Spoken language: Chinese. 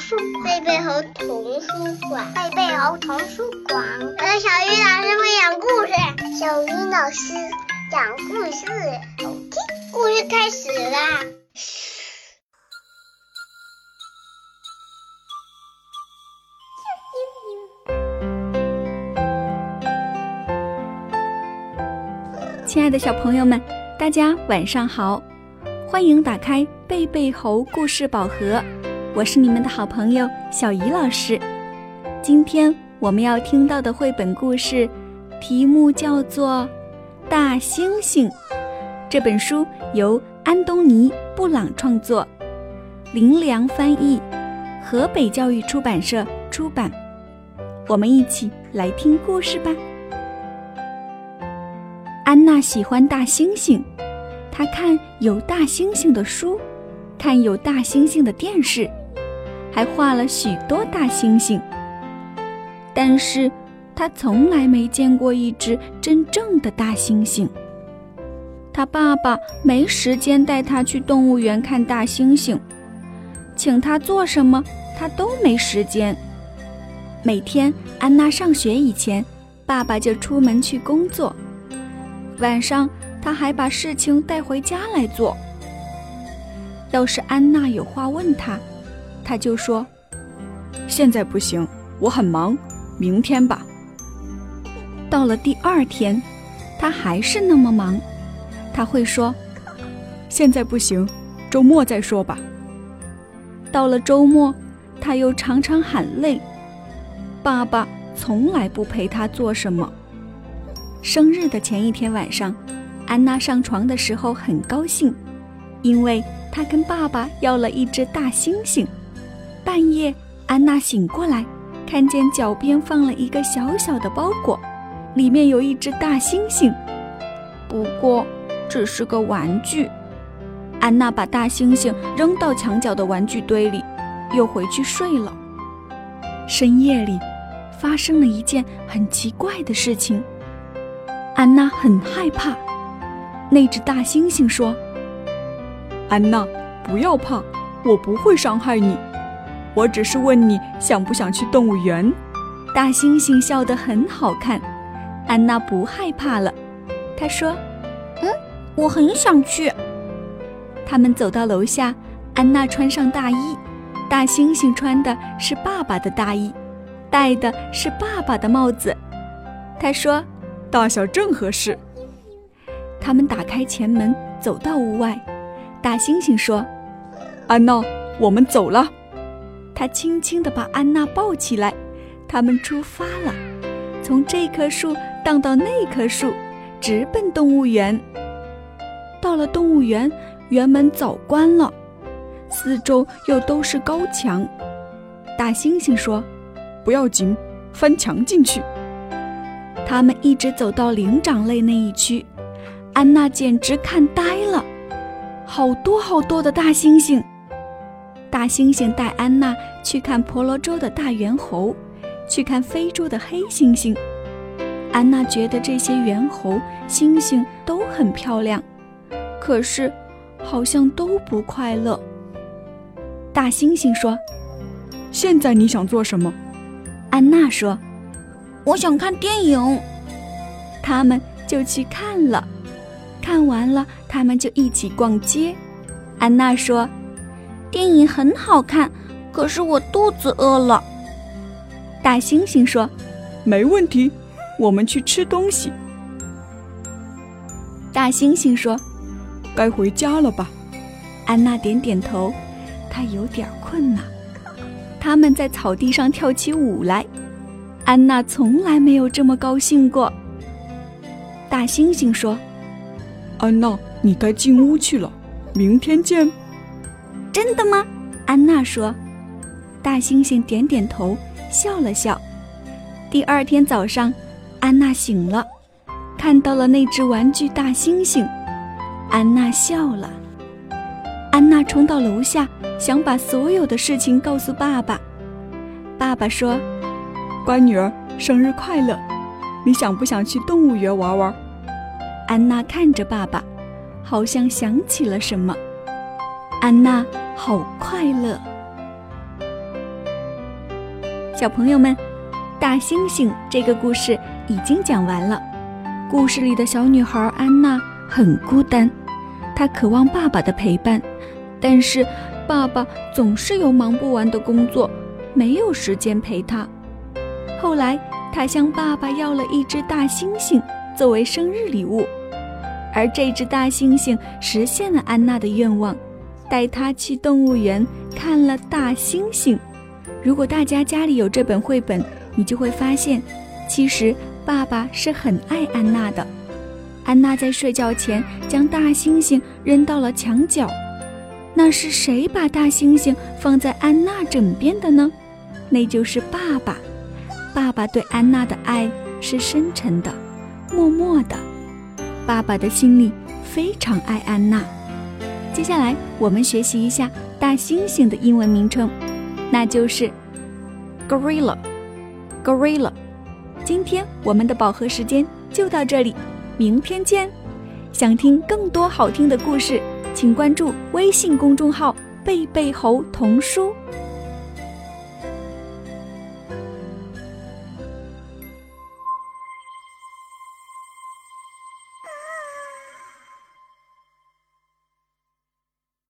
书贝贝猴童书馆，贝贝猴童书馆。我的小鱼老师会讲故事，小鱼老师讲故事，好听。故事开始啦！亲爱的小朋友们，大家晚上好，欢迎打开贝贝猴故事宝盒，我是你们的好朋友小鱼老师。今天我们要听到的绘本故事，题目叫做《大猩猩》。这本书由安东尼·布朗创作，林良翻译，河北教育出版社出版。我们一起来听故事吧。安娜喜欢大猩猩，她看有大猩猩的书，看有大猩猩的电视，还画了许多大猩猩。但是，他从来没见过一只真正的大猩猩。他爸爸没时间带他去动物园看大猩猩，请他做什么，他都没时间。每天，安娜上学以前，爸爸就出门去工作。晚上，他还把事情带回家来做。要是安娜有话问他，他就说：“现在不行，我很忙，明天吧。”到了第二天，他还是那么忙，他会说：“现在不行，周末再说吧。”到了周末，他又常常喊累。爸爸从来不陪他做什么。生日的前一天晚上，安娜上床的时候很高兴，因为她跟爸爸要了一只大猩猩。半夜，安娜醒过来，看见脚边放了一个小小的包裹，里面有一只大猩猩，不过只是个玩具。安娜把大猩猩扔到墙角的玩具堆里，又回去睡了。深夜里，发生了一件很奇怪的事情。安娜很害怕，那只大猩猩说：“安娜，不要怕，我不会伤害你，我只是问你想不想去动物园。”大猩猩笑得很好看，安娜不害怕了。她说：“嗯，我很想去。”他们走到楼下，安娜穿上大衣，大猩猩穿的是爸爸的大衣，戴的是爸爸的帽子。他说。大小正合适。他们打开前门，走到屋外。大猩猩说：“安娜，我们走了。”他轻轻地把安娜抱起来。他们出发了，从这棵树荡到那棵树，直奔动物园。到了动物园，园门早关了，四周又都是高墙。大猩猩说：“不要紧，翻墙进去。”他们一直走到灵长类那一区，安娜简直看呆了，好多好多的大猩猩。大猩猩带安娜去看婆罗洲的大猿猴，去看非洲的黑猩猩。安娜觉得这些猿猴、猩猩都很漂亮，可是好像都不快乐。大猩猩说：“现在你想做什么？”安娜说。我想看电影，他们就去看了。看完了，他们就一起逛街。安娜说：“电影很好看，可是我肚子饿了。”大猩猩说：“没问题，我们去吃东西。”大猩猩说：“该回家了吧？”安娜点点头，她有点困了。他们在草地上跳起舞来。安娜从来没有这么高兴过。大猩猩说：“安娜，你该进屋去了，明天见。”真的吗？安娜说。大猩猩点点头，笑了笑。第二天早上，安娜醒了，看到了那只玩具大猩猩。安娜笑了。安娜冲到楼下，想把所有的事情告诉爸爸。爸爸说。乖女儿，生日快乐！你想不想去动物园玩玩？安娜看着爸爸，好像想起了什么。安娜好快乐。小朋友们，大猩猩这个故事已经讲完了。故事里的小女孩安娜很孤单，她渴望爸爸的陪伴，但是爸爸总是有忙不完的工作，没有时间陪她。后来，她向爸爸要了一只大猩猩作为生日礼物，而这只大猩猩实现了安娜的愿望，带他去动物园看了大猩猩。如果大家家里有这本绘本，你就会发现，其实。爸爸是很爱安娜的。安娜在睡觉前将大猩猩扔到了墙角。那是谁把大猩猩放在安娜枕边的呢？那就是爸爸。爸爸对安娜的爱是深沉的、默默的。爸爸的心里非常爱安娜。接下来我们学习一下大猩猩的英文名称，那就是 gorilla。gorilla。今天我们的饱和时间就到这里，明天见。想听更多好听的故事，请关注微信公众号“贝贝猴童书”。